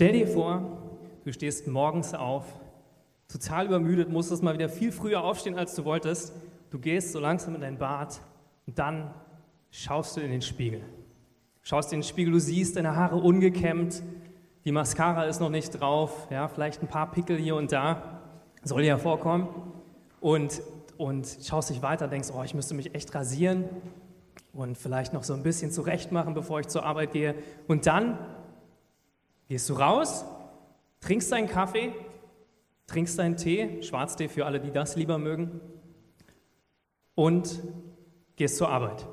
Stell dir vor, du stehst morgens auf, total übermüdet, musstest mal wieder viel früher aufstehen, als du wolltest. Du gehst so langsam in dein Bad und dann schaust du in den Spiegel. Schaust in den Spiegel, du siehst deine Haare ungekämmt, die Mascara ist noch nicht drauf, ja, vielleicht ein paar Pickel hier und da, soll ja vorkommen. Und, und schaust dich weiter, denkst, oh, ich müsste mich echt rasieren und vielleicht noch so ein bisschen zurecht machen, bevor ich zur Arbeit gehe. Und dann gehst du raus, trinkst deinen Kaffee, trinkst deinen Tee, Schwarztee für alle, die das lieber mögen, und gehst zur Arbeit.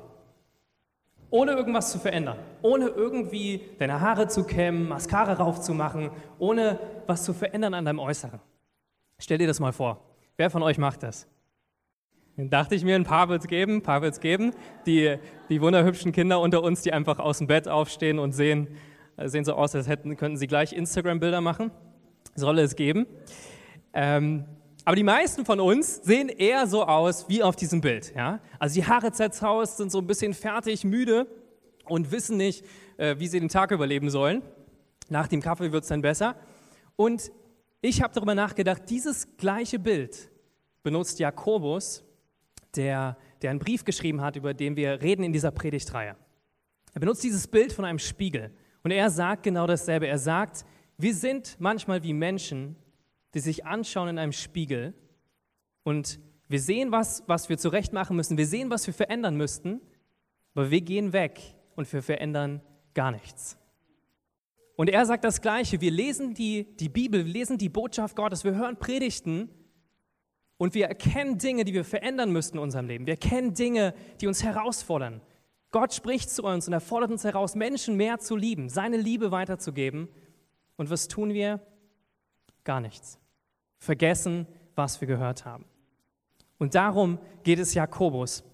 Ohne irgendwas zu verändern, ohne irgendwie deine Haare zu kämmen, Mascara raufzumachen, ohne was zu verändern an deinem Äußeren. Stell dir das mal vor. Wer von euch macht das? Dann dachte ich mir, ein paar wird es geben, ein paar wird es geben. Die, die wunderhübschen Kinder unter uns, die einfach aus dem Bett aufstehen und sehen, sehen so aus, als hätten, könnten sie gleich Instagram-Bilder machen. Soll es geben. Ähm, aber die meisten von uns sehen eher so aus wie auf diesem Bild. Ja? Also die Haare zerzaust, sind so ein bisschen fertig, müde und wissen nicht, äh, wie sie den Tag überleben sollen. Nach dem Kaffee wird es dann besser. Und ich habe darüber nachgedacht, dieses gleiche Bild benutzt Jakobus, der, der einen Brief geschrieben hat, über den wir reden in dieser Predigtreihe. Er benutzt dieses Bild von einem Spiegel. Und er sagt genau dasselbe. Er sagt, wir sind manchmal wie Menschen, die sich anschauen in einem Spiegel und wir sehen, was, was wir zurecht machen müssen. Wir sehen, was wir verändern müssten, aber wir gehen weg und wir verändern gar nichts. Und er sagt das Gleiche. Wir lesen die, die Bibel, wir lesen die Botschaft Gottes, wir hören Predigten und wir erkennen Dinge, die wir verändern müssten in unserem Leben. Wir erkennen Dinge, die uns herausfordern. Gott spricht zu uns und er fordert uns heraus, Menschen mehr zu lieben, seine Liebe weiterzugeben. Und was tun wir? Gar nichts. Vergessen, was wir gehört haben. Und darum geht es Jakobus.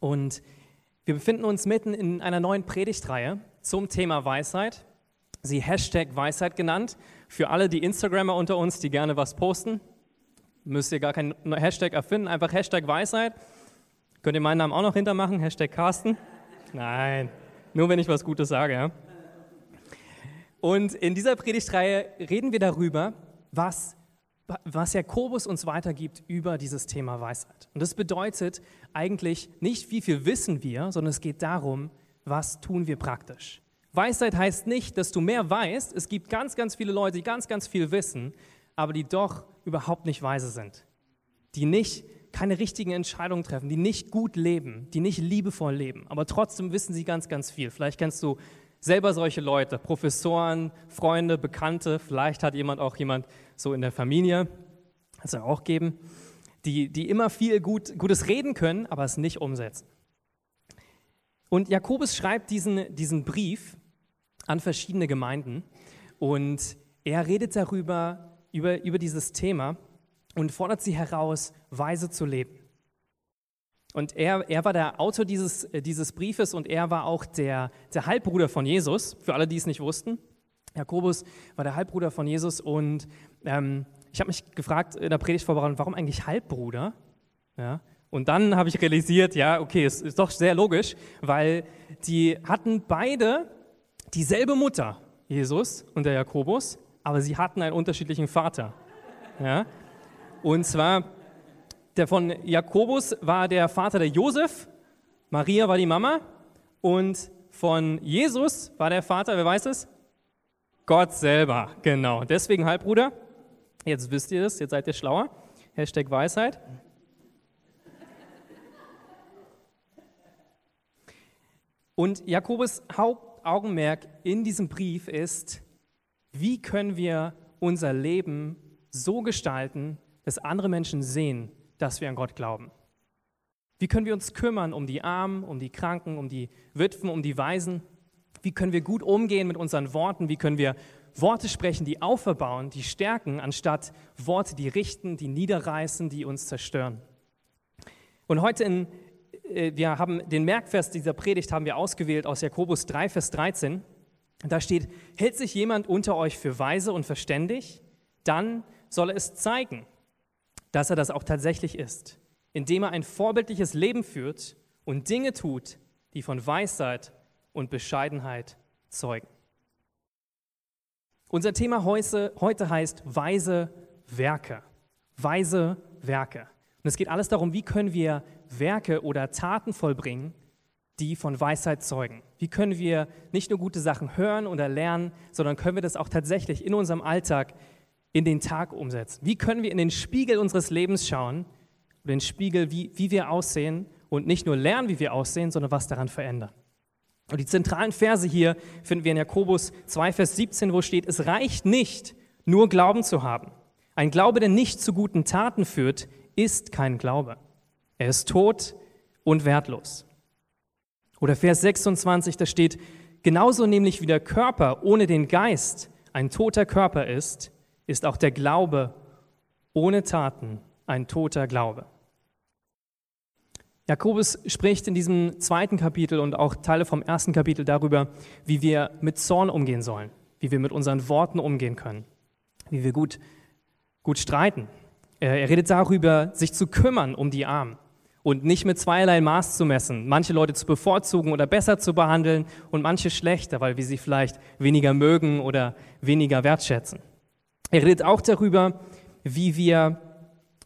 Und wir befinden uns mitten in einer neuen Predigtreihe zum Thema Weisheit. Sie Hashtag Weisheit genannt. Für alle die Instagrammer unter uns, die gerne was posten, müsst ihr gar keinen Hashtag erfinden, einfach Hashtag Weisheit. Könnt ihr meinen Namen auch noch hintermachen, Hashtag Carsten. Nein, nur wenn ich was Gutes sage. Ja? Und in dieser Predigtreihe reden wir darüber, was, was Jakobus uns weitergibt über dieses Thema Weisheit. Und das bedeutet eigentlich nicht, wie viel wissen wir, sondern es geht darum, was tun wir praktisch. Weisheit heißt nicht, dass du mehr weißt. Es gibt ganz, ganz viele Leute, die ganz, ganz viel wissen, aber die doch überhaupt nicht weise sind. Die nicht keine richtigen Entscheidungen treffen, die nicht gut leben, die nicht liebevoll leben, aber trotzdem wissen sie ganz, ganz viel. Vielleicht kennst du selber solche Leute, Professoren, Freunde, Bekannte, vielleicht hat jemand auch jemand so in der Familie, das soll auch geben, die, die immer viel gut, Gutes reden können, aber es nicht umsetzen. Und Jakobus schreibt diesen, diesen Brief an verschiedene Gemeinden und er redet darüber, über, über dieses Thema und fordert sie heraus, weise zu leben. Und er, er war der Autor dieses, äh, dieses Briefes und er war auch der, der Halbbruder von Jesus, für alle, die es nicht wussten. Jakobus war der Halbbruder von Jesus und ähm, ich habe mich gefragt in der Predigtvorbereitung, warum eigentlich Halbbruder? Ja, und dann habe ich realisiert, ja, okay, es ist doch sehr logisch, weil die hatten beide dieselbe Mutter, Jesus und der Jakobus, aber sie hatten einen unterschiedlichen Vater. Ja? Und zwar, der von Jakobus war der Vater der Josef, Maria war die Mama und von Jesus war der Vater, wer weiß es? Gott selber, genau. Deswegen Halbbruder. Jetzt wisst ihr das, jetzt seid ihr schlauer. Hashtag Weisheit. Und Jakobus Hauptaugenmerk in diesem Brief ist, wie können wir unser Leben so gestalten, dass andere Menschen sehen, dass wir an Gott glauben? Wie können wir uns kümmern um die Armen, um die Kranken, um die Witwen, um die Waisen? Wie können wir gut umgehen mit unseren Worten? Wie können wir Worte sprechen, die auferbauen, die stärken, anstatt Worte, die richten, die niederreißen, die uns zerstören? Und heute in, äh, wir haben den Merkvers dieser Predigt haben wir ausgewählt aus Jakobus 3, Vers 13. Da steht, hält sich jemand unter euch für weise und verständig, dann soll er es zeigen dass er das auch tatsächlich ist, indem er ein vorbildliches Leben führt und Dinge tut, die von Weisheit und Bescheidenheit zeugen. Unser Thema heute, heißt weise Werke. Weise Werke. Und es geht alles darum, wie können wir Werke oder Taten vollbringen, die von Weisheit zeugen. Wie können wir nicht nur gute Sachen hören oder lernen, sondern können wir das auch tatsächlich in unserem Alltag in den Tag umsetzen? Wie können wir in den Spiegel unseres Lebens schauen, den Spiegel, wie, wie wir aussehen und nicht nur lernen, wie wir aussehen, sondern was daran verändern? Und die zentralen Verse hier finden wir in Jakobus 2, Vers 17, wo steht, es reicht nicht, nur Glauben zu haben. Ein Glaube, der nicht zu guten Taten führt, ist kein Glaube. Er ist tot und wertlos. Oder Vers 26, da steht, genauso nämlich wie der Körper ohne den Geist ein toter Körper ist, ist auch der Glaube ohne Taten ein toter Glaube. Jakobus spricht in diesem zweiten Kapitel und auch Teile vom ersten Kapitel darüber, wie wir mit Zorn umgehen sollen, wie wir mit unseren Worten umgehen können, wie wir gut, gut streiten. Er redet darüber, sich zu kümmern um die Armen und nicht mit zweierlei Maß zu messen, manche Leute zu bevorzugen oder besser zu behandeln und manche schlechter, weil wir sie vielleicht weniger mögen oder weniger wertschätzen. Er redet auch darüber, wie wir,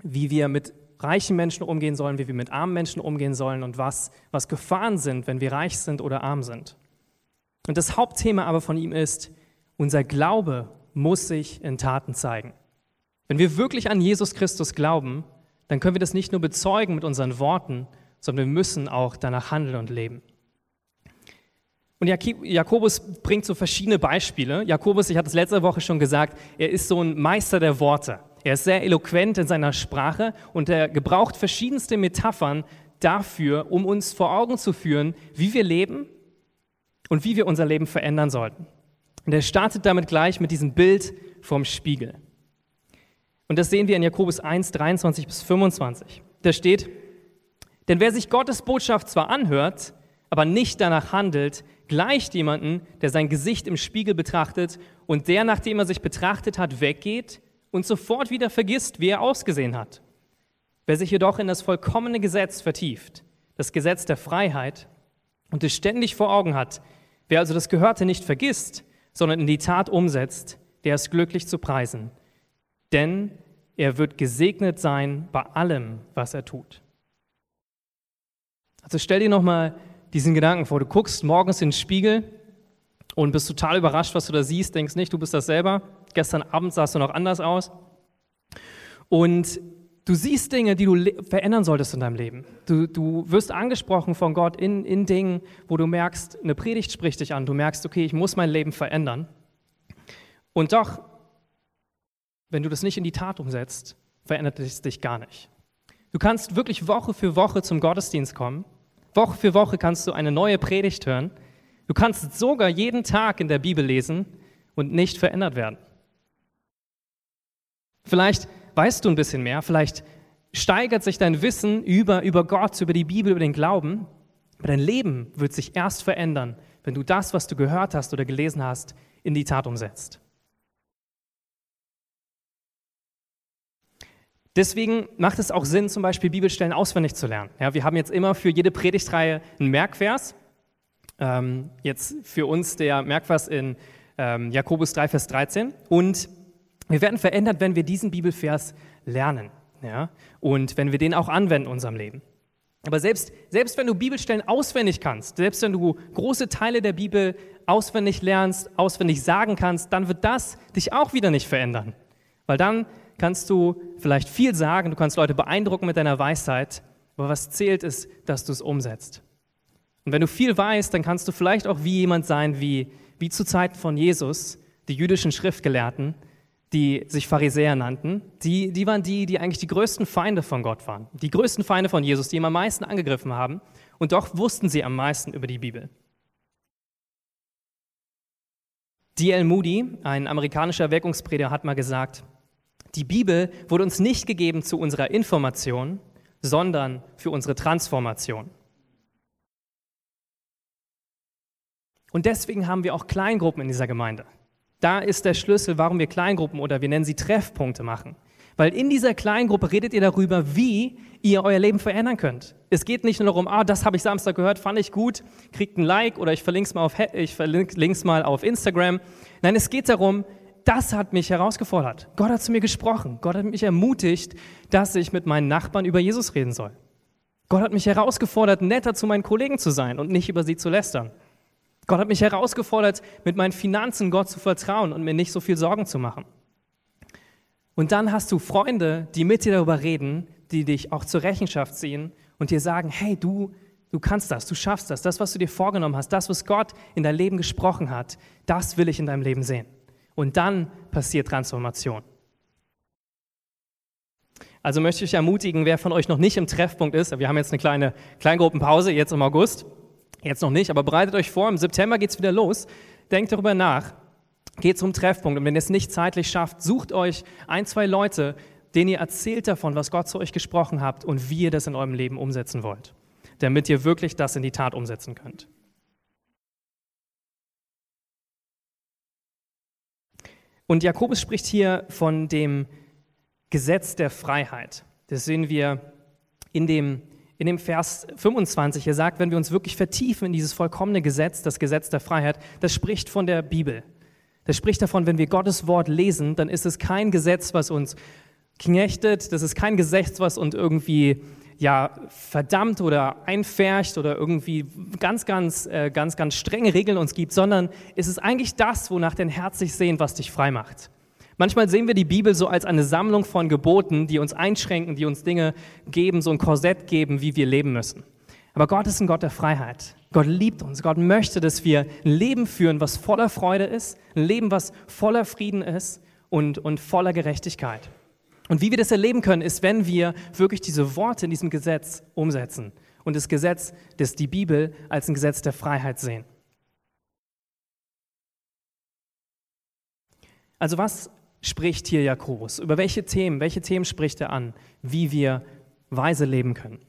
wie wir mit reichen Menschen umgehen sollen, wie wir mit armen Menschen umgehen sollen und was, was Gefahren sind, wenn wir reich sind oder arm sind. Und das Hauptthema aber von ihm ist, unser Glaube muss sich in Taten zeigen. Wenn wir wirklich an Jesus Christus glauben, dann können wir das nicht nur bezeugen mit unseren Worten, sondern wir müssen auch danach handeln und leben. Und Jakobus bringt so verschiedene Beispiele. Jakobus, ich hatte es letzte Woche schon gesagt, er ist so ein Meister der Worte. Er ist sehr eloquent in seiner Sprache und er gebraucht verschiedenste Metaphern dafür, um uns vor Augen zu führen, wie wir leben und wie wir unser Leben verändern sollten. Und er startet damit gleich mit diesem Bild vom Spiegel. Und das sehen wir in Jakobus 1, 23 bis 25. Da steht, denn wer sich Gottes Botschaft zwar anhört, aber nicht danach handelt, gleicht jemanden, der sein Gesicht im Spiegel betrachtet und der, nachdem er sich betrachtet hat, weggeht und sofort wieder vergisst, wie er ausgesehen hat. Wer sich jedoch in das vollkommene Gesetz vertieft, das Gesetz der Freiheit, und es ständig vor Augen hat, wer also das Gehörte nicht vergisst, sondern in die Tat umsetzt, der ist glücklich zu preisen denn er wird gesegnet sein bei allem, was er tut. Also stell dir nochmal diesen Gedanken vor. Du guckst morgens in den Spiegel und bist total überrascht, was du da siehst, denkst nicht, du bist das selber. Gestern Abend sahst du noch anders aus. Und du siehst Dinge, die du verändern solltest in deinem Leben. Du, du wirst angesprochen von Gott in, in Dingen, wo du merkst, eine Predigt spricht dich an. Du merkst, okay, ich muss mein Leben verändern. Und doch wenn du das nicht in die Tat umsetzt, verändert es dich gar nicht. Du kannst wirklich Woche für Woche zum Gottesdienst kommen. Woche für Woche kannst du eine neue Predigt hören. Du kannst sogar jeden Tag in der Bibel lesen und nicht verändert werden. Vielleicht weißt du ein bisschen mehr, vielleicht steigert sich dein Wissen über, über Gott, über die Bibel, über den Glauben, aber dein Leben wird sich erst verändern, wenn du das, was du gehört hast oder gelesen hast, in die Tat umsetzt. Deswegen macht es auch Sinn, zum Beispiel Bibelstellen auswendig zu lernen. Ja, wir haben jetzt immer für jede Predigtreihe einen Merkvers. Ähm, jetzt für uns der Merkvers in ähm, Jakobus 3, Vers 13. Und wir werden verändert, wenn wir diesen Bibelvers lernen. Ja? Und wenn wir den auch anwenden in unserem Leben. Aber selbst, selbst wenn du Bibelstellen auswendig kannst, selbst wenn du große Teile der Bibel auswendig lernst, auswendig sagen kannst, dann wird das dich auch wieder nicht verändern. Weil dann kannst du vielleicht viel sagen, du kannst Leute beeindrucken mit deiner Weisheit, aber was zählt ist, dass du es umsetzt. Und wenn du viel weißt, dann kannst du vielleicht auch wie jemand sein, wie, wie zu Zeiten von Jesus, die jüdischen Schriftgelehrten, die sich Pharisäer nannten, die, die waren die, die eigentlich die größten Feinde von Gott waren. Die größten Feinde von Jesus, die ihn am meisten angegriffen haben. Und doch wussten sie am meisten über die Bibel. D.L. Moody, ein amerikanischer Wirkungsprediger, hat mal gesagt, die Bibel wurde uns nicht gegeben zu unserer Information, sondern für unsere Transformation. Und deswegen haben wir auch Kleingruppen in dieser Gemeinde. Da ist der Schlüssel, warum wir Kleingruppen oder wir nennen sie Treffpunkte machen. Weil in dieser Kleingruppe redet ihr darüber, wie ihr euer Leben verändern könnt. Es geht nicht nur darum, ah, das habe ich Samstag gehört, fand ich gut, kriegt ein Like oder ich verlinke es mal auf, mal auf Instagram. Nein, es geht darum, das hat mich herausgefordert. Gott hat zu mir gesprochen. Gott hat mich ermutigt, dass ich mit meinen Nachbarn über Jesus reden soll. Gott hat mich herausgefordert, netter zu meinen Kollegen zu sein und nicht über sie zu lästern. Gott hat mich herausgefordert, mit meinen Finanzen Gott zu vertrauen und mir nicht so viel Sorgen zu machen. Und dann hast du Freunde, die mit dir darüber reden, die dich auch zur Rechenschaft ziehen und dir sagen, hey, du, du kannst das, du schaffst das, das, was du dir vorgenommen hast, das, was Gott in dein Leben gesprochen hat, das will ich in deinem Leben sehen. Und dann passiert Transformation. Also möchte ich ermutigen, wer von euch noch nicht im Treffpunkt ist, wir haben jetzt eine kleine Kleingruppenpause, jetzt im August, jetzt noch nicht, aber bereitet euch vor, im September geht es wieder los, denkt darüber nach, geht zum Treffpunkt und wenn ihr es nicht zeitlich schafft, sucht euch ein, zwei Leute, denen ihr erzählt davon, was Gott zu euch gesprochen habt und wie ihr das in eurem Leben umsetzen wollt, damit ihr wirklich das in die Tat umsetzen könnt. Und Jakobus spricht hier von dem Gesetz der Freiheit. Das sehen wir in dem, in dem Vers 25. Er sagt, wenn wir uns wirklich vertiefen in dieses vollkommene Gesetz, das Gesetz der Freiheit, das spricht von der Bibel. Das spricht davon, wenn wir Gottes Wort lesen, dann ist es kein Gesetz, was uns knechtet, das ist kein Gesetz, was uns irgendwie ja, verdammt oder einfärcht oder irgendwie ganz, ganz, äh, ganz, ganz strenge Regeln uns gibt, sondern es ist eigentlich das, wonach dein Herz sich sehnt, was dich frei macht. Manchmal sehen wir die Bibel so als eine Sammlung von Geboten, die uns einschränken, die uns Dinge geben, so ein Korsett geben, wie wir leben müssen. Aber Gott ist ein Gott der Freiheit. Gott liebt uns. Gott möchte, dass wir ein Leben führen, was voller Freude ist, ein Leben, was voller Frieden ist und, und voller Gerechtigkeit. Und wie wir das erleben können, ist, wenn wir wirklich diese Worte in diesem Gesetz umsetzen und das Gesetz, das die Bibel als ein Gesetz der Freiheit sehen. Also was spricht hier Jakobus? Über welche Themen, welche Themen spricht er an, wie wir weise leben können?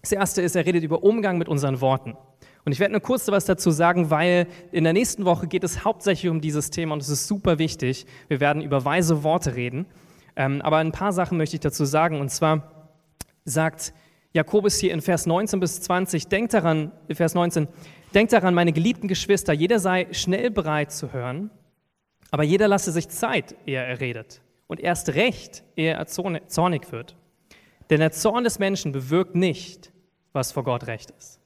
Das erste ist, er redet über Umgang mit unseren Worten. Und ich werde nur kurz was dazu sagen, weil in der nächsten Woche geht es hauptsächlich um dieses Thema und es ist super wichtig. Wir werden über weise Worte reden. Ähm, aber ein paar Sachen möchte ich dazu sagen. Und zwar sagt Jakobus hier in Vers 19 bis 20, denkt daran, Vers 19, denkt daran, meine geliebten Geschwister, jeder sei schnell bereit zu hören, aber jeder lasse sich Zeit, ehe er redet. Und erst recht, ehe er zornig wird. Denn der Zorn des Menschen bewirkt nicht, was vor Gott recht ist.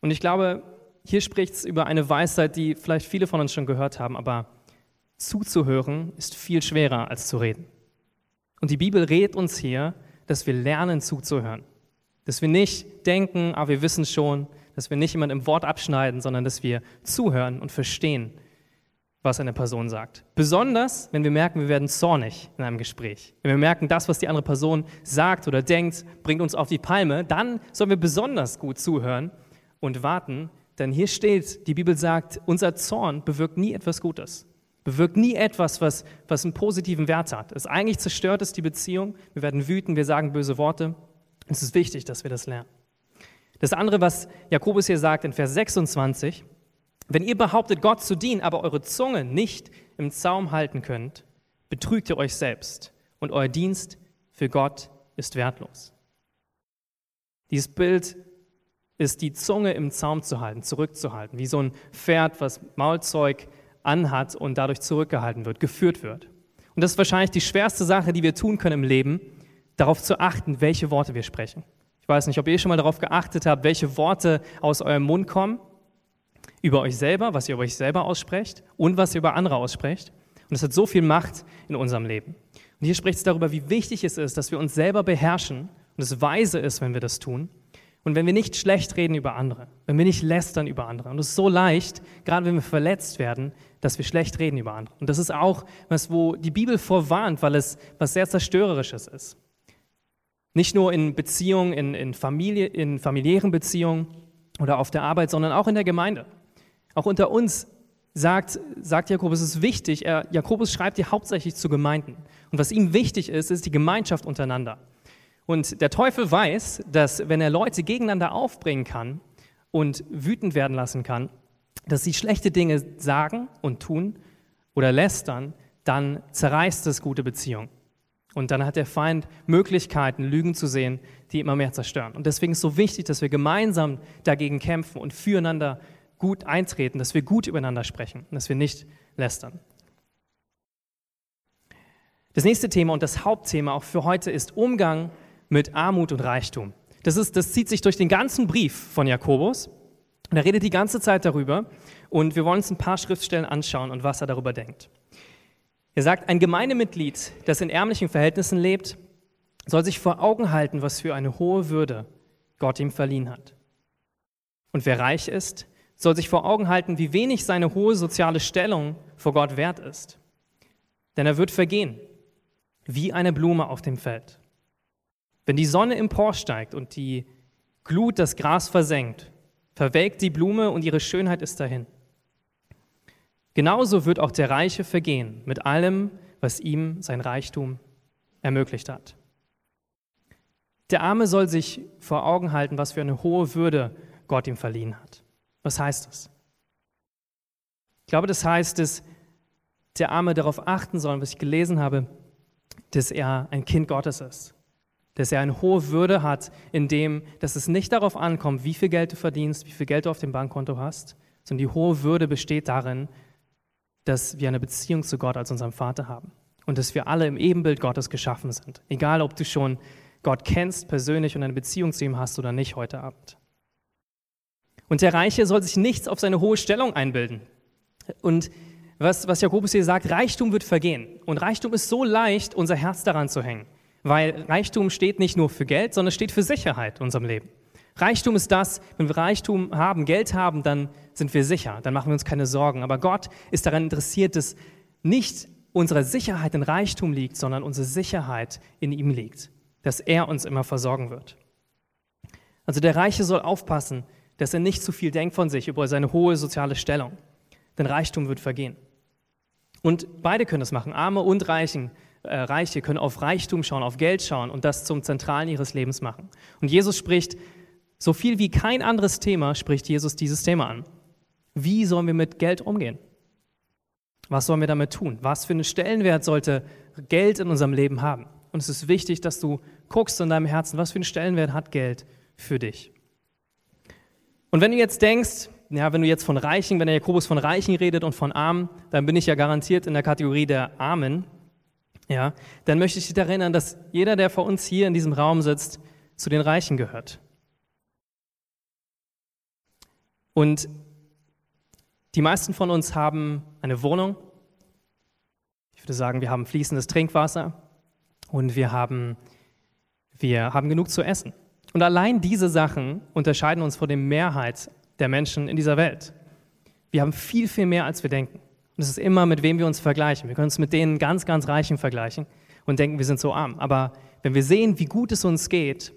Und ich glaube, hier spricht es über eine Weisheit, die vielleicht viele von uns schon gehört haben, aber zuzuhören ist viel schwerer als zu reden. Und die Bibel rät uns hier, dass wir lernen zuzuhören. Dass wir nicht denken, ah, wir wissen schon, dass wir nicht jemand im Wort abschneiden, sondern dass wir zuhören und verstehen, was eine Person sagt. Besonders, wenn wir merken, wir werden zornig in einem Gespräch. Wenn wir merken, das, was die andere Person sagt oder denkt, bringt uns auf die Palme, dann sollen wir besonders gut zuhören und warten, denn hier steht, die Bibel sagt, unser Zorn bewirkt nie etwas Gutes bewirkt nie etwas, was, was einen positiven Wert hat. Es eigentlich zerstört es die Beziehung. Wir werden wütend, wir sagen böse Worte. Es ist wichtig, dass wir das lernen. Das andere, was Jakobus hier sagt in Vers 26, wenn ihr behauptet, Gott zu dienen, aber eure Zunge nicht im Zaum halten könnt, betrügt ihr euch selbst und euer Dienst für Gott ist wertlos. Dieses Bild ist die Zunge im Zaum zu halten, zurückzuhalten, wie so ein Pferd, was Maulzeug anhat und dadurch zurückgehalten wird, geführt wird. Und das ist wahrscheinlich die schwerste Sache, die wir tun können im Leben, darauf zu achten, welche Worte wir sprechen. Ich weiß nicht, ob ihr schon mal darauf geachtet habt, welche Worte aus eurem Mund kommen, über euch selber, was ihr über euch selber aussprecht und was ihr über andere aussprecht. Und es hat so viel Macht in unserem Leben. Und hier spricht es darüber, wie wichtig es ist, dass wir uns selber beherrschen und es weise ist, wenn wir das tun und wenn wir nicht schlecht reden über andere, wenn wir nicht lästern über andere, und es ist so leicht, gerade wenn wir verletzt werden, dass wir schlecht reden über andere. Und das ist auch was, wo die Bibel vorwarnt, weil es was sehr zerstörerisches ist. Nicht nur in Beziehungen, in, in, Familie, in familiären Beziehungen oder auf der Arbeit, sondern auch in der Gemeinde. Auch unter uns sagt, sagt Jakobus, es ist wichtig, er, Jakobus schreibt hier hauptsächlich zu Gemeinden. Und was ihm wichtig ist, ist die Gemeinschaft untereinander. Und der Teufel weiß, dass wenn er Leute gegeneinander aufbringen kann und wütend werden lassen kann, dass sie schlechte Dinge sagen und tun oder lästern, dann zerreißt es gute Beziehungen. Und dann hat der Feind Möglichkeiten, Lügen zu sehen, die immer mehr zerstören. Und deswegen ist es so wichtig, dass wir gemeinsam dagegen kämpfen und füreinander gut eintreten, dass wir gut übereinander sprechen dass wir nicht lästern. Das nächste Thema und das Hauptthema auch für heute ist Umgang mit Armut und Reichtum. Das, ist, das zieht sich durch den ganzen Brief von Jakobus. Und er redet die ganze Zeit darüber. Und wir wollen uns ein paar Schriftstellen anschauen und was er darüber denkt. Er sagt, ein Gemeindemitglied, das in ärmlichen Verhältnissen lebt, soll sich vor Augen halten, was für eine hohe Würde Gott ihm verliehen hat. Und wer reich ist, soll sich vor Augen halten, wie wenig seine hohe soziale Stellung vor Gott wert ist. Denn er wird vergehen, wie eine Blume auf dem Feld. Wenn die Sonne emporsteigt und die Glut das Gras versenkt, verwelkt die Blume und ihre Schönheit ist dahin. Genauso wird auch der Reiche vergehen mit allem, was ihm sein Reichtum ermöglicht hat. Der Arme soll sich vor Augen halten, was für eine hohe Würde Gott ihm verliehen hat. Was heißt das? Ich glaube, das heißt, dass der Arme darauf achten soll, was ich gelesen habe, dass er ein Kind Gottes ist. Dass er eine hohe Würde hat, in dem, dass es nicht darauf ankommt, wie viel Geld du verdienst, wie viel Geld du auf dem Bankkonto hast, sondern die hohe Würde besteht darin, dass wir eine Beziehung zu Gott als unserem Vater haben und dass wir alle im Ebenbild Gottes geschaffen sind. Egal, ob du schon Gott kennst persönlich und eine Beziehung zu ihm hast oder nicht heute Abend. Und der Reiche soll sich nichts auf seine hohe Stellung einbilden. Und was, was Jakobus hier sagt, Reichtum wird vergehen. Und Reichtum ist so leicht, unser Herz daran zu hängen. Weil Reichtum steht nicht nur für Geld, sondern steht für Sicherheit in unserem Leben. Reichtum ist das, wenn wir Reichtum haben, Geld haben, dann sind wir sicher, dann machen wir uns keine Sorgen. Aber Gott ist daran interessiert, dass nicht unsere Sicherheit in Reichtum liegt, sondern unsere Sicherheit in ihm liegt, dass er uns immer versorgen wird. Also der Reiche soll aufpassen, dass er nicht zu viel denkt von sich über seine hohe soziale Stellung, denn Reichtum wird vergehen. Und beide können das machen, Arme und Reichen, äh, Reiche können auf Reichtum schauen, auf Geld schauen und das zum Zentralen ihres Lebens machen. Und Jesus spricht, so viel wie kein anderes Thema, spricht Jesus dieses Thema an. Wie sollen wir mit Geld umgehen? Was sollen wir damit tun? Was für einen Stellenwert sollte Geld in unserem Leben haben? Und es ist wichtig, dass du guckst in deinem Herzen, was für einen Stellenwert hat Geld für dich? Und wenn du jetzt denkst, ja, wenn du jetzt von Reichen, wenn der Jakobus von Reichen redet und von Armen, dann bin ich ja garantiert in der Kategorie der Armen. Ja, dann möchte ich dich erinnern, dass jeder, der vor uns hier in diesem Raum sitzt, zu den Reichen gehört. Und die meisten von uns haben eine Wohnung. Ich würde sagen, wir haben fließendes Trinkwasser und wir haben, wir haben genug zu essen. Und allein diese Sachen unterscheiden uns von der Mehrheit der Menschen in dieser Welt. Wir haben viel, viel mehr, als wir denken. Und es ist immer, mit wem wir uns vergleichen. Wir können uns mit denen ganz, ganz Reichen vergleichen und denken, wir sind so arm. Aber wenn wir sehen, wie gut es uns geht,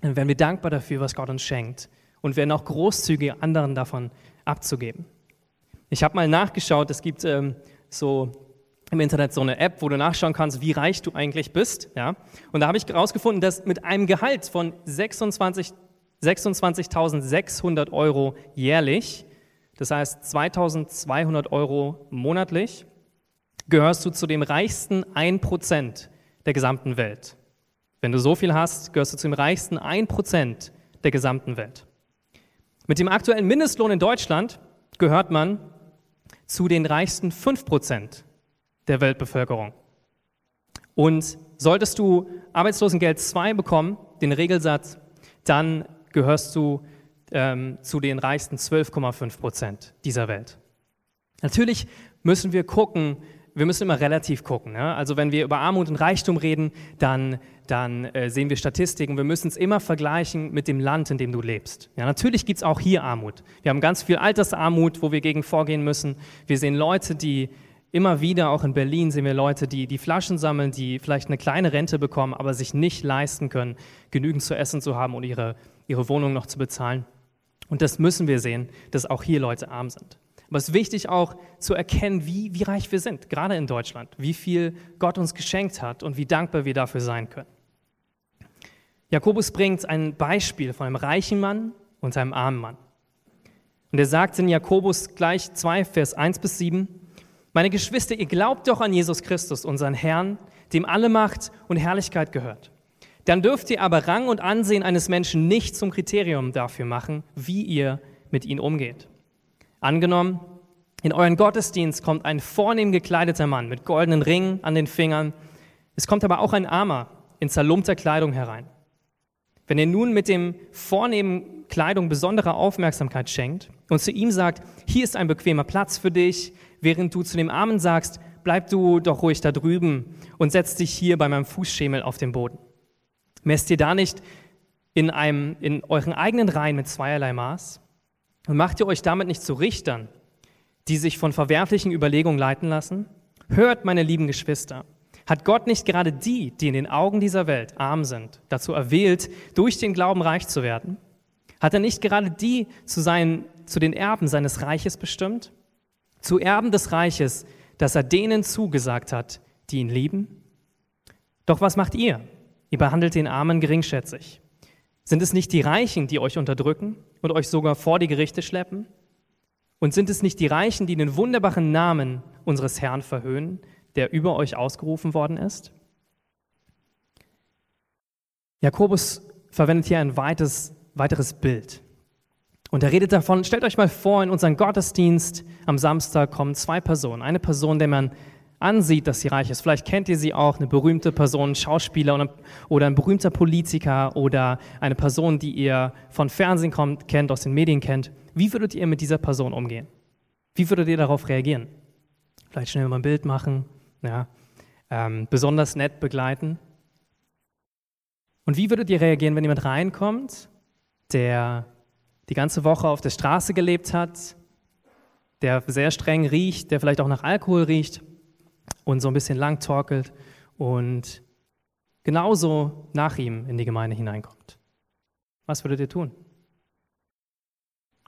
dann werden wir dankbar dafür, was Gott uns schenkt und werden auch großzügig, anderen davon abzugeben. Ich habe mal nachgeschaut, es gibt ähm, so im Internet so eine App, wo du nachschauen kannst, wie reich du eigentlich bist. Ja? Und da habe ich herausgefunden, dass mit einem Gehalt von 26 26.600 Euro jährlich, das heißt 2.200 Euro monatlich, gehörst du zu dem reichsten 1% der gesamten Welt. Wenn du so viel hast, gehörst du zu dem reichsten 1% der gesamten Welt. Mit dem aktuellen Mindestlohn in Deutschland gehört man zu den reichsten 5% der Weltbevölkerung. Und solltest du Arbeitslosengeld 2 bekommen, den Regelsatz, dann gehörst du ähm, zu den reichsten 12,5 Prozent dieser Welt. Natürlich müssen wir gucken, wir müssen immer relativ gucken. Ne? Also wenn wir über Armut und Reichtum reden, dann, dann äh, sehen wir Statistiken. Wir müssen es immer vergleichen mit dem Land, in dem du lebst. Ja, natürlich gibt es auch hier Armut. Wir haben ganz viel Altersarmut, wo wir gegen vorgehen müssen. Wir sehen Leute, die immer wieder, auch in Berlin, sehen wir Leute, die die Flaschen sammeln, die vielleicht eine kleine Rente bekommen, aber sich nicht leisten können, genügend zu essen zu haben und ihre ihre Wohnung noch zu bezahlen. Und das müssen wir sehen, dass auch hier Leute arm sind. Aber es ist wichtig auch zu erkennen, wie, wie reich wir sind, gerade in Deutschland, wie viel Gott uns geschenkt hat und wie dankbar wir dafür sein können. Jakobus bringt ein Beispiel von einem reichen Mann und einem armen Mann. Und er sagt in Jakobus gleich 2, Vers 1 bis 7, meine Geschwister, ihr glaubt doch an Jesus Christus, unseren Herrn, dem alle Macht und Herrlichkeit gehört. Dann dürft ihr aber Rang und Ansehen eines Menschen nicht zum Kriterium dafür machen, wie ihr mit ihm umgeht. Angenommen, in euren Gottesdienst kommt ein vornehm gekleideter Mann mit goldenen Ringen an den Fingern, Es kommt aber auch ein Armer in zerlumpter Kleidung herein. Wenn er nun mit dem vornehmen Kleidung besondere Aufmerksamkeit schenkt und zu ihm sagt, hier ist ein bequemer Platz für dich, während du zu dem Armen sagst, bleib du doch ruhig da drüben und setz dich hier bei meinem Fußschemel auf den Boden. Messt ihr da nicht in, einem, in euren eigenen Reihen mit zweierlei Maß? Und macht ihr euch damit nicht zu Richtern, die sich von verwerflichen Überlegungen leiten lassen? Hört, meine lieben Geschwister, hat Gott nicht gerade die, die in den Augen dieser Welt arm sind, dazu erwählt, durch den Glauben reich zu werden? Hat er nicht gerade die zu, seinen, zu den Erben seines Reiches bestimmt? Zu Erben des Reiches, das er denen zugesagt hat, die ihn lieben? Doch was macht ihr? Ihr behandelt den Armen geringschätzig. Sind es nicht die Reichen, die euch unterdrücken und euch sogar vor die Gerichte schleppen? Und sind es nicht die Reichen, die den wunderbaren Namen unseres Herrn verhöhnen, der über euch ausgerufen worden ist? Jakobus verwendet hier ein weites, weiteres Bild. Und er redet davon, stellt euch mal vor, in unseren Gottesdienst am Samstag kommen zwei Personen. Eine Person, der man ansieht, dass sie reich ist. Vielleicht kennt ihr sie auch, eine berühmte Person, Schauspieler oder ein berühmter Politiker oder eine Person, die ihr von Fernsehen kommt, kennt, aus den Medien kennt. Wie würdet ihr mit dieser Person umgehen? Wie würdet ihr darauf reagieren? Vielleicht schnell mal ein Bild machen, ja, ähm, besonders nett begleiten. Und wie würdet ihr reagieren, wenn jemand reinkommt, der die ganze Woche auf der Straße gelebt hat, der sehr streng riecht, der vielleicht auch nach Alkohol riecht und so ein bisschen lang torkelt und genauso nach ihm in die Gemeinde hineinkommt? Was würdet ihr tun?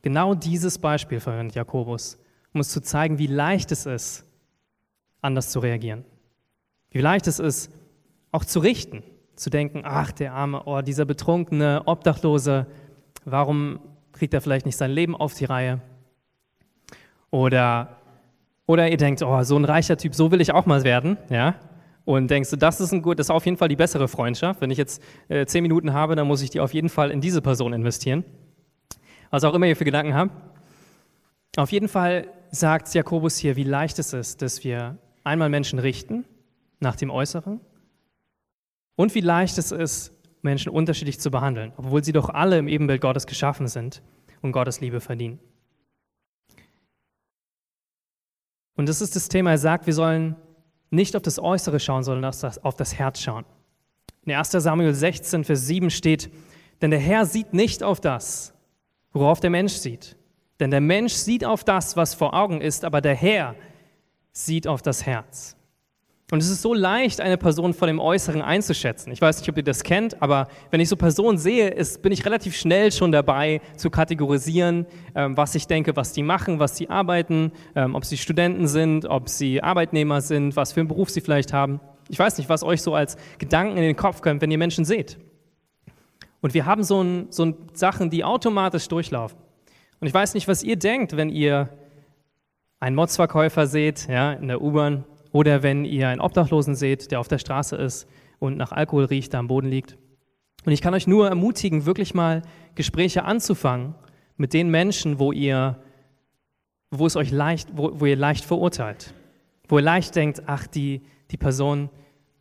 Genau dieses Beispiel verwendet Jakobus, um uns zu zeigen, wie leicht es ist, anders zu reagieren. Wie leicht es ist, auch zu richten, zu denken, ach, der arme, oh, dieser betrunkene Obdachlose, warum kriegt er vielleicht nicht sein Leben auf die Reihe? Oder, oder ihr denkt, oh, so ein reicher Typ, so will ich auch mal werden, ja? Und denkst du, das ist ein gut, das ist auf jeden Fall die bessere Freundschaft. Wenn ich jetzt äh, zehn Minuten habe, dann muss ich die auf jeden Fall in diese Person investieren. Was auch immer ihr für Gedanken habt. Auf jeden Fall sagt Jakobus hier, wie leicht es ist, dass wir einmal Menschen richten nach dem Äußeren und wie leicht es ist, Menschen unterschiedlich zu behandeln, obwohl sie doch alle im Ebenbild Gottes geschaffen sind und Gottes Liebe verdienen. Und das ist das Thema, er sagt, wir sollen nicht auf das Äußere schauen, sondern auf das Herz schauen. In 1 Samuel 16, Vers 7 steht, denn der Herr sieht nicht auf das, worauf der Mensch sieht. Denn der Mensch sieht auf das, was vor Augen ist, aber der Herr sieht auf das Herz. Und es ist so leicht, eine Person von dem Äußeren einzuschätzen. Ich weiß nicht, ob ihr das kennt, aber wenn ich so Personen sehe, ist, bin ich relativ schnell schon dabei zu kategorisieren, ähm, was ich denke, was die machen, was sie arbeiten, ähm, ob sie Studenten sind, ob sie Arbeitnehmer sind, was für einen Beruf sie vielleicht haben. Ich weiß nicht, was euch so als Gedanken in den Kopf kommt, wenn ihr Menschen seht. Und wir haben so, ein, so ein Sachen, die automatisch durchlaufen. Und ich weiß nicht, was ihr denkt, wenn ihr einen Modsverkäufer seht, ja, in der U-Bahn, oder wenn ihr einen Obdachlosen seht, der auf der Straße ist und nach Alkohol riecht, da am Boden liegt. Und ich kann euch nur ermutigen, wirklich mal Gespräche anzufangen mit den Menschen, wo ihr, wo es euch leicht, wo, wo ihr leicht verurteilt, wo ihr leicht denkt, ach, die, die Person,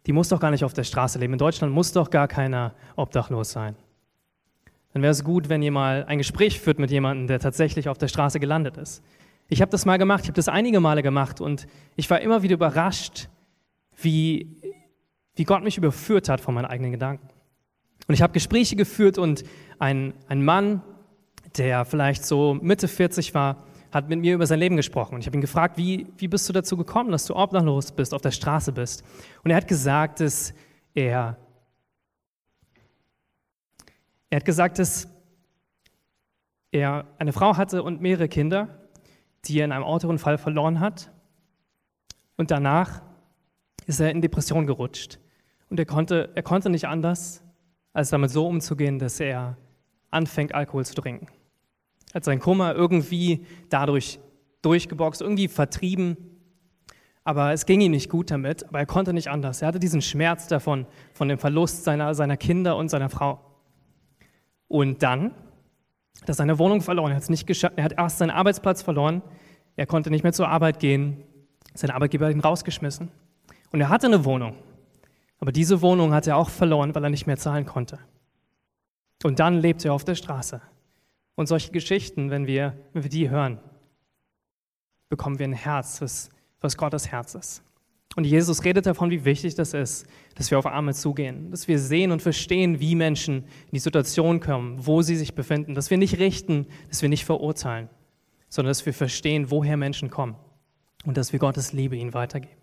die muss doch gar nicht auf der Straße leben. In Deutschland muss doch gar keiner obdachlos sein. Dann wäre es gut, wenn ihr mal ein Gespräch führt mit jemandem, der tatsächlich auf der Straße gelandet ist. Ich habe das mal gemacht, ich habe das einige Male gemacht und ich war immer wieder überrascht, wie, wie Gott mich überführt hat von meinen eigenen Gedanken. Und ich habe Gespräche geführt und ein, ein Mann, der vielleicht so Mitte 40 war, hat mit mir über sein Leben gesprochen. Und ich habe ihn gefragt, wie, wie bist du dazu gekommen, dass du obdachlos bist, auf der Straße bist? Und er hat gesagt, dass er, er hat gesagt, dass er eine Frau hatte und mehrere Kinder die er in einem Autounfall verloren hat. Und danach ist er in Depression gerutscht. Und er konnte, er konnte nicht anders, als damit so umzugehen, dass er anfängt, Alkohol zu trinken. Er hat seinen Kummer irgendwie dadurch durchgeboxt, irgendwie vertrieben. Aber es ging ihm nicht gut damit, aber er konnte nicht anders. Er hatte diesen Schmerz davon, von dem Verlust seiner, seiner Kinder und seiner Frau. Und dann hat er seine Wohnung verloren. Er, nicht er hat erst seinen Arbeitsplatz verloren. Er konnte nicht mehr zur Arbeit gehen. Sein Arbeitgeber hat ihn rausgeschmissen. Und er hatte eine Wohnung. Aber Aber diese Wohnung hat er auch verloren, weil er nicht mehr zahlen konnte. Und dann lebt er auf der Straße. Und solche Geschichten, wenn wir, wenn wir die hören, bekommen wir ein Herz, was, was Gottes Herz ist. Und Jesus redet davon, wie wichtig das ist, dass wir auf Arme zugehen, dass wir sehen und verstehen, wie Menschen in die Situation kommen, wo sie sich befinden, dass wir nicht richten, dass wir nicht verurteilen, sondern dass wir verstehen, woher Menschen kommen und dass wir Gottes Liebe ihnen weitergeben.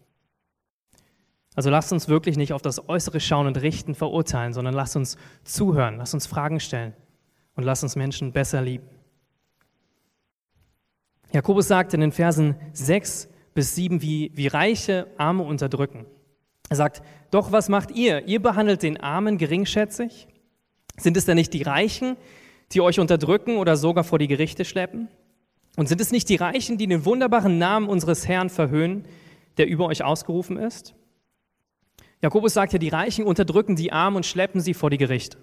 Also lasst uns wirklich nicht auf das Äußere schauen und richten, verurteilen, sondern lasst uns zuhören, lasst uns Fragen stellen und lasst uns Menschen besser lieben. Jakobus sagt in den Versen 6 bis 7, wie, wie Reiche Arme unterdrücken. Er sagt, doch was macht ihr? Ihr behandelt den Armen geringschätzig? Sind es denn nicht die Reichen, die euch unterdrücken oder sogar vor die Gerichte schleppen? Und sind es nicht die Reichen, die den wunderbaren Namen unseres Herrn verhöhnen, der über euch ausgerufen ist? Jakobus sagt ja, die Reichen unterdrücken die Armen und schleppen sie vor die Gerichte.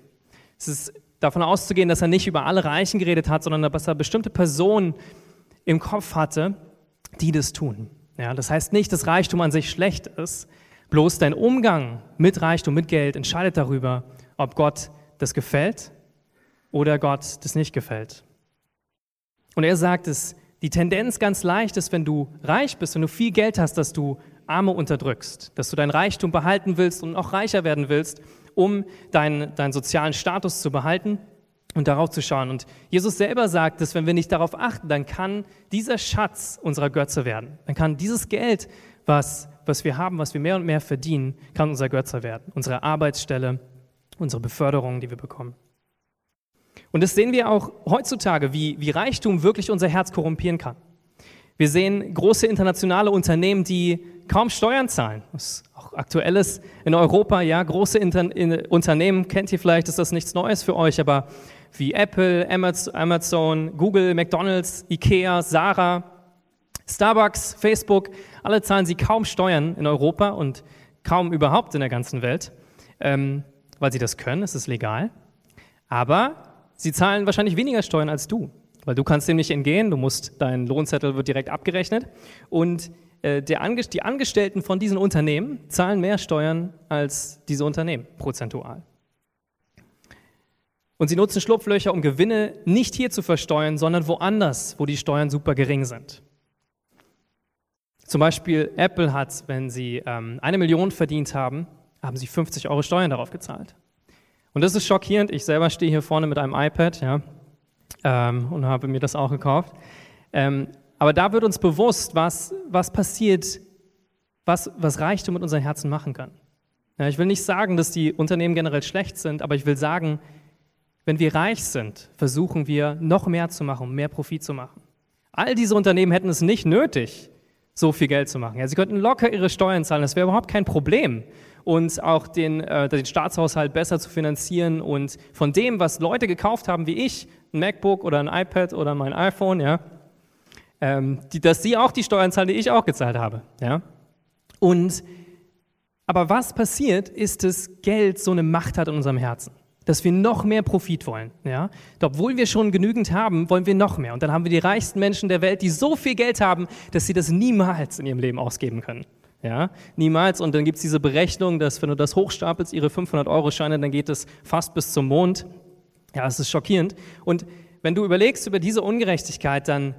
Es ist davon auszugehen, dass er nicht über alle Reichen geredet hat, sondern dass er bestimmte Personen im Kopf hatte, die das tun. Ja, das heißt nicht, dass Reichtum an sich schlecht ist, bloß dein Umgang mit Reichtum, mit Geld entscheidet darüber, ob Gott das gefällt oder Gott das nicht gefällt. Und er sagt es, die Tendenz ganz leicht ist, wenn du reich bist, wenn du viel Geld hast, dass du Arme unterdrückst, dass du dein Reichtum behalten willst und auch reicher werden willst, um deinen, deinen sozialen Status zu behalten und darauf zu schauen. Und Jesus selber sagt, dass wenn wir nicht darauf achten, dann kann dieser Schatz unserer Götze werden. Dann kann dieses Geld, was, was wir haben, was wir mehr und mehr verdienen, kann unser Götze werden. Unsere Arbeitsstelle, unsere Beförderung, die wir bekommen. Und das sehen wir auch heutzutage, wie, wie Reichtum wirklich unser Herz korrumpieren kann. Wir sehen große internationale Unternehmen, die kaum Steuern zahlen. Das ist auch aktuelles in Europa, ja, große Inter in Unternehmen, kennt ihr vielleicht, ist das nichts Neues für euch, aber wie Apple, Amazon, Google, McDonald's, Ikea, Sarah, Starbucks, Facebook, alle zahlen sie kaum Steuern in Europa und kaum überhaupt in der ganzen Welt, ähm, weil sie das können, es ist legal. Aber sie zahlen wahrscheinlich weniger Steuern als du, weil du kannst dem nicht entgehen, du musst, dein Lohnzettel wird direkt abgerechnet und äh, der, die Angestellten von diesen Unternehmen zahlen mehr Steuern als diese Unternehmen prozentual. Und sie nutzen Schlupflöcher, um Gewinne nicht hier zu versteuern, sondern woanders, wo die Steuern super gering sind. Zum Beispiel Apple hat, wenn sie ähm, eine Million verdient haben, haben sie 50 Euro Steuern darauf gezahlt. Und das ist schockierend. Ich selber stehe hier vorne mit einem iPad ja, ähm, und habe mir das auch gekauft. Ähm, aber da wird uns bewusst, was, was passiert, was, was Reichtum mit unseren Herzen machen kann. Ja, ich will nicht sagen, dass die Unternehmen generell schlecht sind, aber ich will sagen, wenn wir reich sind, versuchen wir noch mehr zu machen, mehr Profit zu machen. All diese Unternehmen hätten es nicht nötig, so viel Geld zu machen. Ja, sie könnten locker ihre Steuern zahlen, das wäre überhaupt kein Problem. Und auch den, äh, den Staatshaushalt besser zu finanzieren und von dem, was Leute gekauft haben, wie ich, ein MacBook oder ein iPad oder mein iPhone, ja, ähm, die, dass sie auch die Steuern zahlen, die ich auch gezahlt habe. Ja. Und, aber was passiert, ist, dass Geld so eine Macht hat in unserem Herzen dass wir noch mehr Profit wollen. Ja? Obwohl wir schon genügend haben, wollen wir noch mehr. Und dann haben wir die reichsten Menschen der Welt, die so viel Geld haben, dass sie das niemals in ihrem Leben ausgeben können. Ja? Niemals. Und dann gibt es diese Berechnung, dass wenn du das hochstapelst, ihre 500-Euro-Scheine, dann geht es fast bis zum Mond. Ja, das ist schockierend. Und wenn du überlegst über diese Ungerechtigkeit, dann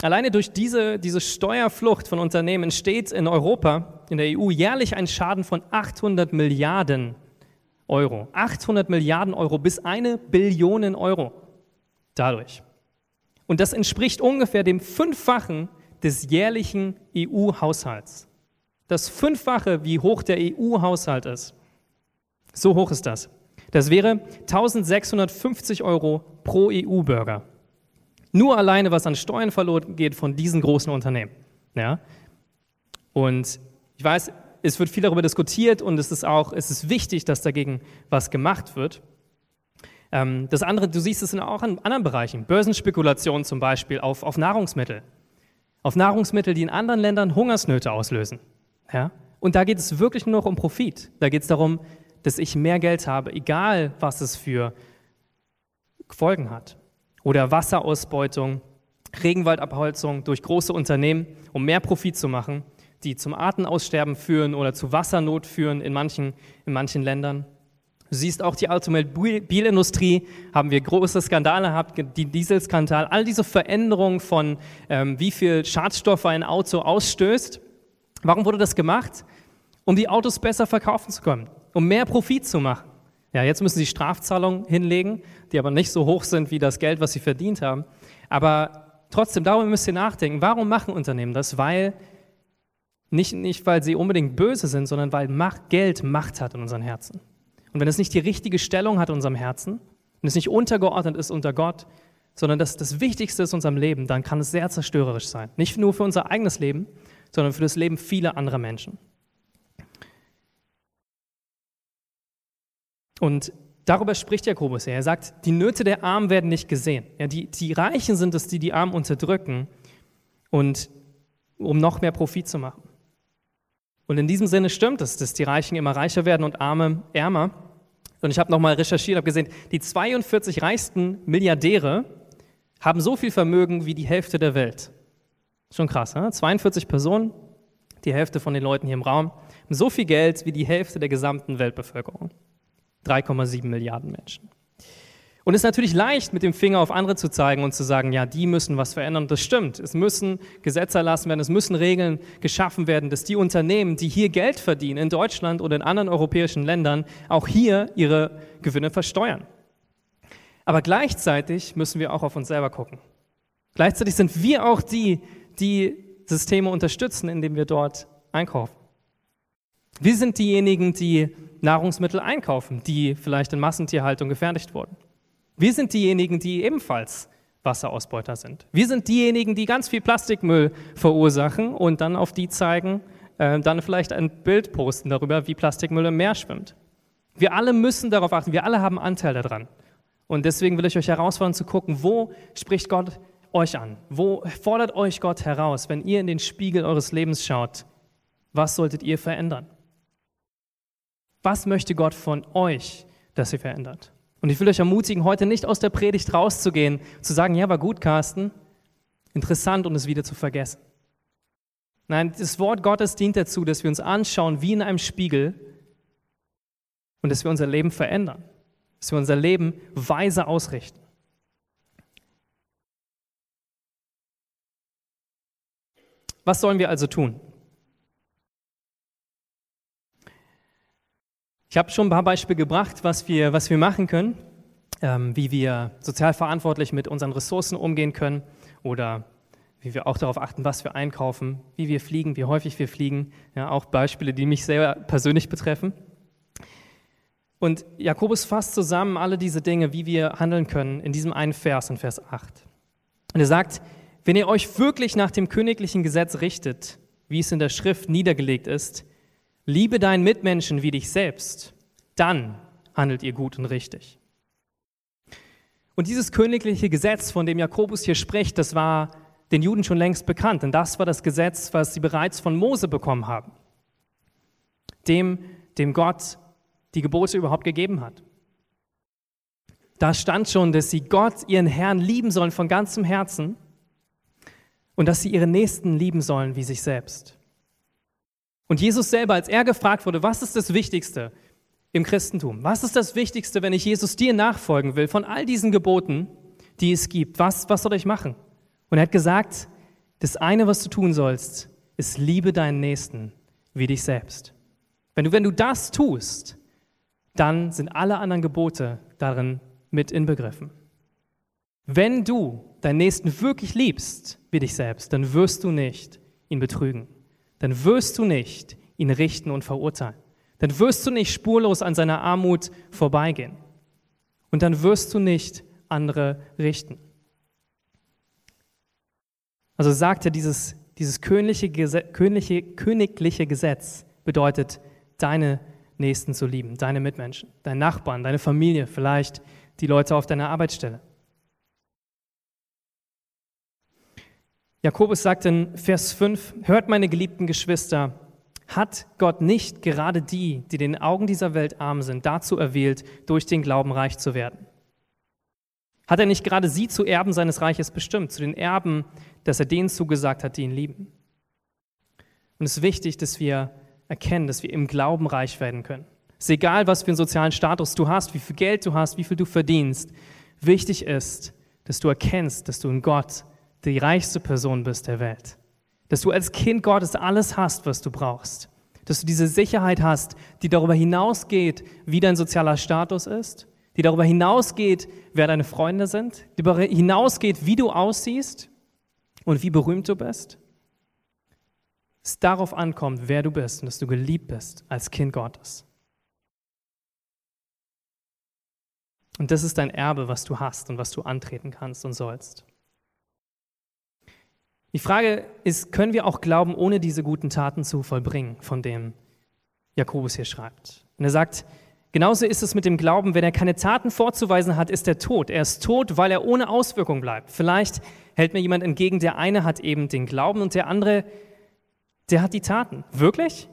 alleine durch diese, diese Steuerflucht von Unternehmen entsteht in Europa, in der EU, jährlich ein Schaden von 800 Milliarden Euro. 800 Milliarden Euro bis eine Billion Euro dadurch. Und das entspricht ungefähr dem Fünffachen des jährlichen EU-Haushalts. Das Fünffache, wie hoch der EU-Haushalt ist. So hoch ist das. Das wäre 1650 Euro pro EU-Bürger. Nur alleine, was an Steuern verloren geht von diesen großen Unternehmen. Ja? Und ich weiß, es wird viel darüber diskutiert und es ist auch, es ist wichtig, dass dagegen was gemacht wird. Ähm, das andere, du siehst es auch in anderen Bereichen, Börsenspekulation zum Beispiel auf, auf Nahrungsmittel. Auf Nahrungsmittel, die in anderen Ländern Hungersnöte auslösen. Ja? Und da geht es wirklich nur noch um Profit. Da geht es darum, dass ich mehr Geld habe, egal was es für Folgen hat. Oder Wasserausbeutung, Regenwaldabholzung durch große Unternehmen, um mehr Profit zu machen die zum Artenaussterben führen oder zu Wassernot führen in manchen, in manchen Ländern. Du siehst auch die Automobilindustrie, haben wir große Skandale gehabt, die Dieselskandal, all diese Veränderungen von ähm, wie viel Schadstoffe ein Auto ausstößt. Warum wurde das gemacht? Um die Autos besser verkaufen zu können, um mehr Profit zu machen. Ja, jetzt müssen sie Strafzahlungen hinlegen, die aber nicht so hoch sind wie das Geld, was sie verdient haben. Aber trotzdem, darüber müsst ihr nachdenken. Warum machen Unternehmen das? Weil nicht, nicht weil sie unbedingt böse sind, sondern weil Macht, Geld Macht hat in unseren Herzen. Und wenn es nicht die richtige Stellung hat in unserem Herzen, wenn es nicht untergeordnet ist unter Gott, sondern das das Wichtigste ist in unserem Leben, dann kann es sehr zerstörerisch sein. Nicht nur für unser eigenes Leben, sondern für das Leben vieler anderer Menschen. Und darüber spricht Jakobus ja. Er sagt, die Nöte der Armen werden nicht gesehen. Ja, die, die Reichen sind es, die die Armen unterdrücken, und, um noch mehr Profit zu machen. Und in diesem Sinne stimmt es, dass die Reichen immer reicher werden und Arme ärmer. Und ich habe nochmal recherchiert, habe gesehen, die 42 reichsten Milliardäre haben so viel Vermögen wie die Hälfte der Welt. Schon krass, ne? 42 Personen, die Hälfte von den Leuten hier im Raum, haben so viel Geld wie die Hälfte der gesamten Weltbevölkerung. 3,7 Milliarden Menschen. Und es ist natürlich leicht, mit dem Finger auf andere zu zeigen und zu sagen, ja, die müssen was verändern. Das stimmt. Es müssen Gesetze erlassen werden, es müssen Regeln geschaffen werden, dass die Unternehmen, die hier Geld verdienen, in Deutschland oder in anderen europäischen Ländern, auch hier ihre Gewinne versteuern. Aber gleichzeitig müssen wir auch auf uns selber gucken. Gleichzeitig sind wir auch die, die Systeme unterstützen, indem wir dort einkaufen. Wir sind diejenigen, die Nahrungsmittel einkaufen, die vielleicht in Massentierhaltung gefertigt wurden. Wir sind diejenigen, die ebenfalls Wasserausbeuter sind. Wir sind diejenigen, die ganz viel Plastikmüll verursachen und dann auf die zeigen, äh, dann vielleicht ein Bild posten darüber, wie Plastikmüll im Meer schwimmt. Wir alle müssen darauf achten, wir alle haben Anteil daran. Und deswegen will ich euch herausfordern zu gucken, wo spricht Gott euch an? Wo fordert euch Gott heraus, wenn ihr in den Spiegel eures Lebens schaut? Was solltet ihr verändern? Was möchte Gott von euch, dass ihr verändert? Und ich will euch ermutigen, heute nicht aus der Predigt rauszugehen, zu sagen, ja, war gut, Carsten, interessant und es wieder zu vergessen. Nein, das Wort Gottes dient dazu, dass wir uns anschauen wie in einem Spiegel und dass wir unser Leben verändern, dass wir unser Leben weise ausrichten. Was sollen wir also tun? Ich habe schon ein paar Beispiele gebracht, was wir, was wir machen können, ähm, wie wir sozial verantwortlich mit unseren Ressourcen umgehen können oder wie wir auch darauf achten, was wir einkaufen, wie wir fliegen, wie häufig wir fliegen. Ja, auch Beispiele, die mich sehr persönlich betreffen. Und Jakobus fasst zusammen alle diese Dinge, wie wir handeln können, in diesem einen Vers, in Vers 8. Und er sagt, wenn ihr euch wirklich nach dem königlichen Gesetz richtet, wie es in der Schrift niedergelegt ist, Liebe deinen Mitmenschen wie dich selbst, dann handelt ihr gut und richtig. Und dieses königliche Gesetz, von dem Jakobus hier spricht, das war den Juden schon längst bekannt, denn das war das Gesetz, was sie bereits von Mose bekommen haben, dem, dem Gott die Gebote überhaupt gegeben hat. Da stand schon, dass sie Gott, ihren Herrn, lieben sollen von ganzem Herzen und dass sie ihren Nächsten lieben sollen wie sich selbst. Und Jesus selber, als er gefragt wurde, was ist das Wichtigste im Christentum? Was ist das Wichtigste, wenn ich Jesus dir nachfolgen will, von all diesen Geboten, die es gibt? Was, was soll ich machen? Und er hat gesagt, das eine, was du tun sollst, ist liebe deinen Nächsten wie dich selbst. Wenn du, wenn du das tust, dann sind alle anderen Gebote darin mit inbegriffen. Wenn du deinen Nächsten wirklich liebst wie dich selbst, dann wirst du nicht ihn betrügen dann wirst du nicht ihn richten und verurteilen. Dann wirst du nicht spurlos an seiner Armut vorbeigehen. Und dann wirst du nicht andere richten. Also sagt er, dieses, dieses königliche, königliche, königliche Gesetz bedeutet, deine Nächsten zu lieben, deine Mitmenschen, deinen Nachbarn, deine Familie, vielleicht die Leute auf deiner Arbeitsstelle. Jakobus sagt in Vers 5, hört meine geliebten Geschwister, hat Gott nicht gerade die, die den Augen dieser Welt arm sind, dazu erwählt, durch den Glauben reich zu werden? Hat er nicht gerade sie zu Erben seines Reiches bestimmt, zu den Erben, dass er denen zugesagt hat, die ihn lieben? Und es ist wichtig, dass wir erkennen, dass wir im Glauben reich werden können. Es ist egal, was für einen sozialen Status du hast, wie viel Geld du hast, wie viel du verdienst. Wichtig ist, dass du erkennst, dass du in Gott die reichste Person bist der Welt. Dass du als Kind Gottes alles hast, was du brauchst. Dass du diese Sicherheit hast, die darüber hinausgeht, wie dein sozialer Status ist, die darüber hinausgeht, wer deine Freunde sind, die darüber hinausgeht, wie du aussiehst und wie berühmt du bist. Es darauf ankommt, wer du bist und dass du geliebt bist als Kind Gottes. Und das ist dein Erbe, was du hast und was du antreten kannst und sollst. Die Frage ist, können wir auch glauben, ohne diese guten Taten zu vollbringen, von dem Jakobus hier schreibt? Und er sagt, genauso ist es mit dem Glauben, wenn er keine Taten vorzuweisen hat, ist er tot. Er ist tot, weil er ohne Auswirkung bleibt. Vielleicht hält mir jemand entgegen, der eine hat eben den Glauben und der andere, der hat die Taten. Wirklich?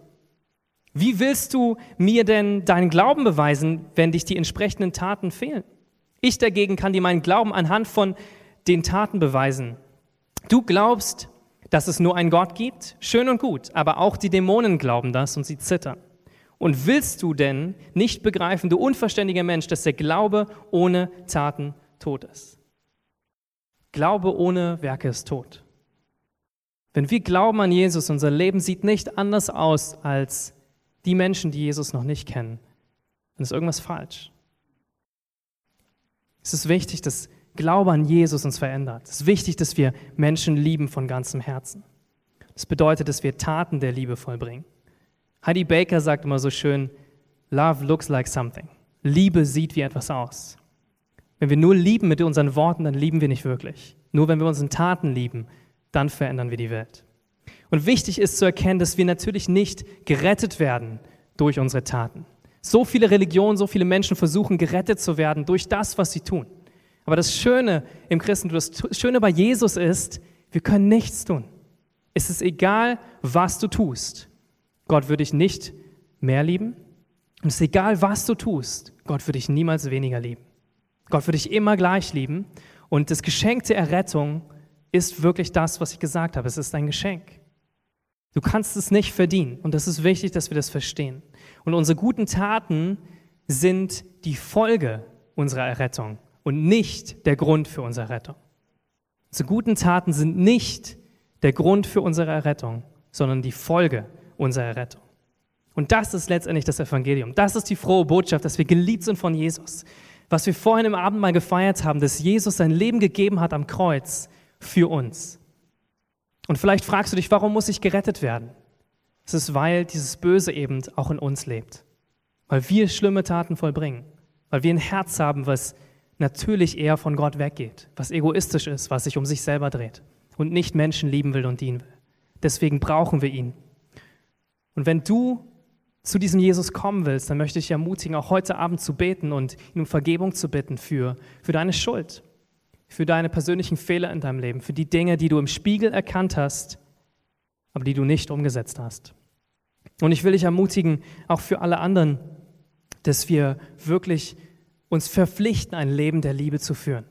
Wie willst du mir denn deinen Glauben beweisen, wenn dich die entsprechenden Taten fehlen? Ich dagegen kann dir meinen Glauben anhand von den Taten beweisen. Du glaubst, dass es nur einen Gott gibt? Schön und gut, aber auch die Dämonen glauben das und sie zittern. Und willst du denn nicht begreifen, du unverständiger Mensch, dass der Glaube ohne Taten tot ist? Glaube ohne Werke ist tot. Wenn wir glauben an Jesus, unser Leben sieht nicht anders aus als die Menschen, die Jesus noch nicht kennen, dann ist irgendwas falsch. Es ist wichtig, dass Glaube an Jesus uns verändert. Es ist wichtig, dass wir Menschen lieben von ganzem Herzen. Das bedeutet, dass wir Taten der Liebe vollbringen. Heidi Baker sagt immer so schön, Love looks like something. Liebe sieht wie etwas aus. Wenn wir nur lieben mit unseren Worten, dann lieben wir nicht wirklich. Nur wenn wir unseren Taten lieben, dann verändern wir die Welt. Und wichtig ist zu erkennen, dass wir natürlich nicht gerettet werden durch unsere Taten. So viele Religionen, so viele Menschen versuchen gerettet zu werden durch das, was sie tun. Aber das Schöne im Christentum, das Schöne bei Jesus ist, wir können nichts tun. Es ist egal, was du tust. Gott würde dich nicht mehr lieben. Und es ist egal, was du tust. Gott würde dich niemals weniger lieben. Gott würde dich immer gleich lieben. Und das Geschenk der Errettung ist wirklich das, was ich gesagt habe. Es ist ein Geschenk. Du kannst es nicht verdienen. Und das ist wichtig, dass wir das verstehen. Und unsere guten Taten sind die Folge unserer Errettung und nicht der Grund für unsere Rettung. Unsere guten Taten sind nicht der Grund für unsere Errettung, sondern die Folge unserer Errettung. Und das ist letztendlich das Evangelium. Das ist die frohe Botschaft, dass wir geliebt sind von Jesus. Was wir vorhin im Abend mal gefeiert haben, dass Jesus sein Leben gegeben hat am Kreuz für uns. Und vielleicht fragst du dich, warum muss ich gerettet werden? Es ist, weil dieses Böse eben auch in uns lebt. Weil wir schlimme Taten vollbringen. Weil wir ein Herz haben, was natürlich eher von Gott weggeht, was egoistisch ist, was sich um sich selber dreht und nicht Menschen lieben will und dienen will. Deswegen brauchen wir ihn. Und wenn du zu diesem Jesus kommen willst, dann möchte ich dich ermutigen, auch heute Abend zu beten und ihn um Vergebung zu bitten für, für deine Schuld, für deine persönlichen Fehler in deinem Leben, für die Dinge, die du im Spiegel erkannt hast, aber die du nicht umgesetzt hast. Und ich will dich ermutigen, auch für alle anderen, dass wir wirklich uns verpflichten, ein Leben der Liebe zu führen.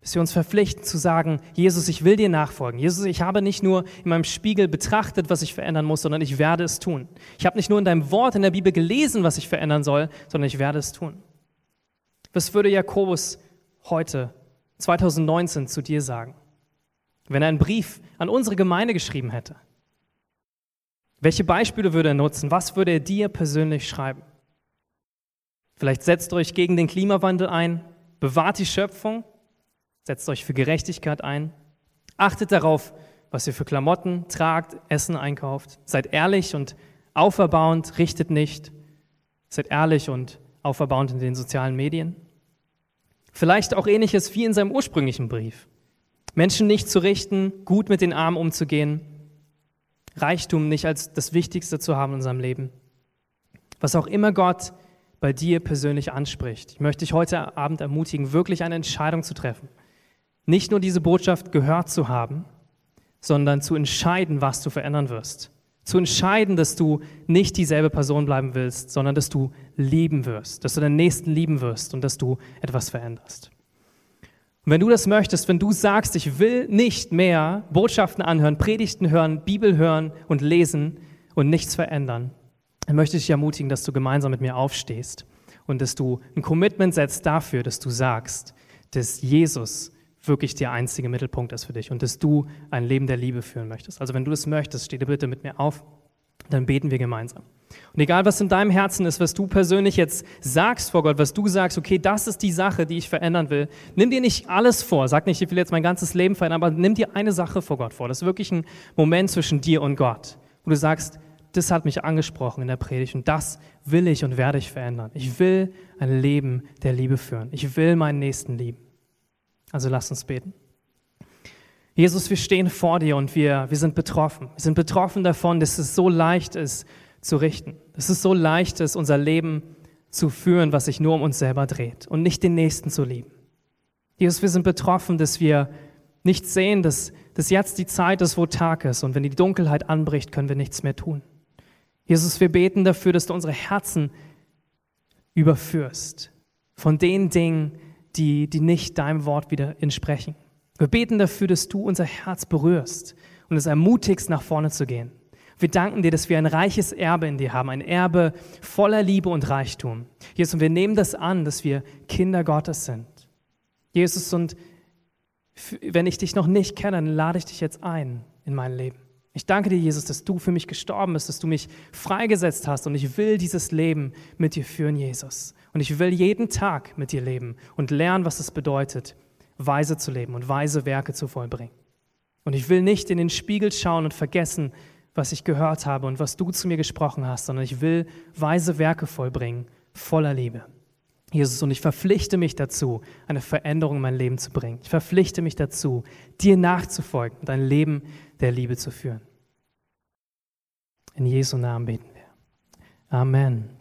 Dass wir uns verpflichten zu sagen, Jesus, ich will dir nachfolgen. Jesus, ich habe nicht nur in meinem Spiegel betrachtet, was ich verändern muss, sondern ich werde es tun. Ich habe nicht nur in deinem Wort in der Bibel gelesen, was ich verändern soll, sondern ich werde es tun. Was würde Jakobus heute, 2019, zu dir sagen, wenn er einen Brief an unsere Gemeinde geschrieben hätte? Welche Beispiele würde er nutzen? Was würde er dir persönlich schreiben? Vielleicht setzt euch gegen den Klimawandel ein, bewahrt die Schöpfung, setzt euch für Gerechtigkeit ein, achtet darauf, was ihr für Klamotten tragt, Essen einkauft, seid ehrlich und auferbauend, richtet nicht, seid ehrlich und auferbauend in den sozialen Medien. Vielleicht auch ähnliches wie in seinem ursprünglichen Brief. Menschen nicht zu richten, gut mit den Armen umzugehen, Reichtum nicht als das Wichtigste zu haben in unserem Leben. Was auch immer Gott bei dir persönlich anspricht. Ich möchte dich heute Abend ermutigen, wirklich eine Entscheidung zu treffen. Nicht nur diese Botschaft gehört zu haben, sondern zu entscheiden, was du verändern wirst. Zu entscheiden, dass du nicht dieselbe Person bleiben willst, sondern dass du lieben wirst, dass du deinen Nächsten lieben wirst und dass du etwas veränderst. Und wenn du das möchtest, wenn du sagst, ich will nicht mehr Botschaften anhören, Predigten hören, Bibel hören und lesen, und nichts verändern, dann möchte ich dich ermutigen, dass du gemeinsam mit mir aufstehst und dass du ein Commitment setzt dafür, dass du sagst, dass Jesus wirklich der einzige Mittelpunkt ist für dich und dass du ein Leben der Liebe führen möchtest. Also wenn du das möchtest, steh dir bitte mit mir auf, dann beten wir gemeinsam. Und egal, was in deinem Herzen ist, was du persönlich jetzt sagst vor Gott, was du sagst, okay, das ist die Sache, die ich verändern will, nimm dir nicht alles vor. Sag nicht, ich will jetzt mein ganzes Leben verändern, aber nimm dir eine Sache vor Gott vor. Das ist wirklich ein Moment zwischen dir und Gott, wo du sagst, das hat mich angesprochen in der Predigt und das will ich und werde ich verändern. Ich will ein Leben der Liebe führen. Ich will meinen Nächsten lieben. Also lass uns beten. Jesus, wir stehen vor dir und wir, wir sind betroffen. Wir sind betroffen davon, dass es so leicht ist zu richten. Dass es so leicht ist, unser Leben zu führen, was sich nur um uns selber dreht und nicht den Nächsten zu lieben. Jesus, wir sind betroffen, dass wir nicht sehen, dass, dass jetzt die Zeit ist, wo Tag ist und wenn die Dunkelheit anbricht, können wir nichts mehr tun. Jesus, wir beten dafür, dass du unsere Herzen überführst von den Dingen, die, die nicht deinem Wort wieder entsprechen. Wir beten dafür, dass du unser Herz berührst und es ermutigst, nach vorne zu gehen. Wir danken dir, dass wir ein reiches Erbe in dir haben, ein Erbe voller Liebe und Reichtum. Jesus, und wir nehmen das an, dass wir Kinder Gottes sind. Jesus, und wenn ich dich noch nicht kenne, dann lade ich dich jetzt ein in mein Leben. Ich danke dir, Jesus, dass du für mich gestorben bist, dass du mich freigesetzt hast und ich will dieses Leben mit dir führen, Jesus. Und ich will jeden Tag mit dir leben und lernen, was es bedeutet, weise zu leben und weise Werke zu vollbringen. Und ich will nicht in den Spiegel schauen und vergessen, was ich gehört habe und was du zu mir gesprochen hast, sondern ich will weise Werke vollbringen, voller Liebe. Jesus, und ich verpflichte mich dazu, eine Veränderung in mein Leben zu bringen. Ich verpflichte mich dazu, dir nachzufolgen und ein Leben der Liebe zu führen. In Jesu Namen beten wir. Amen.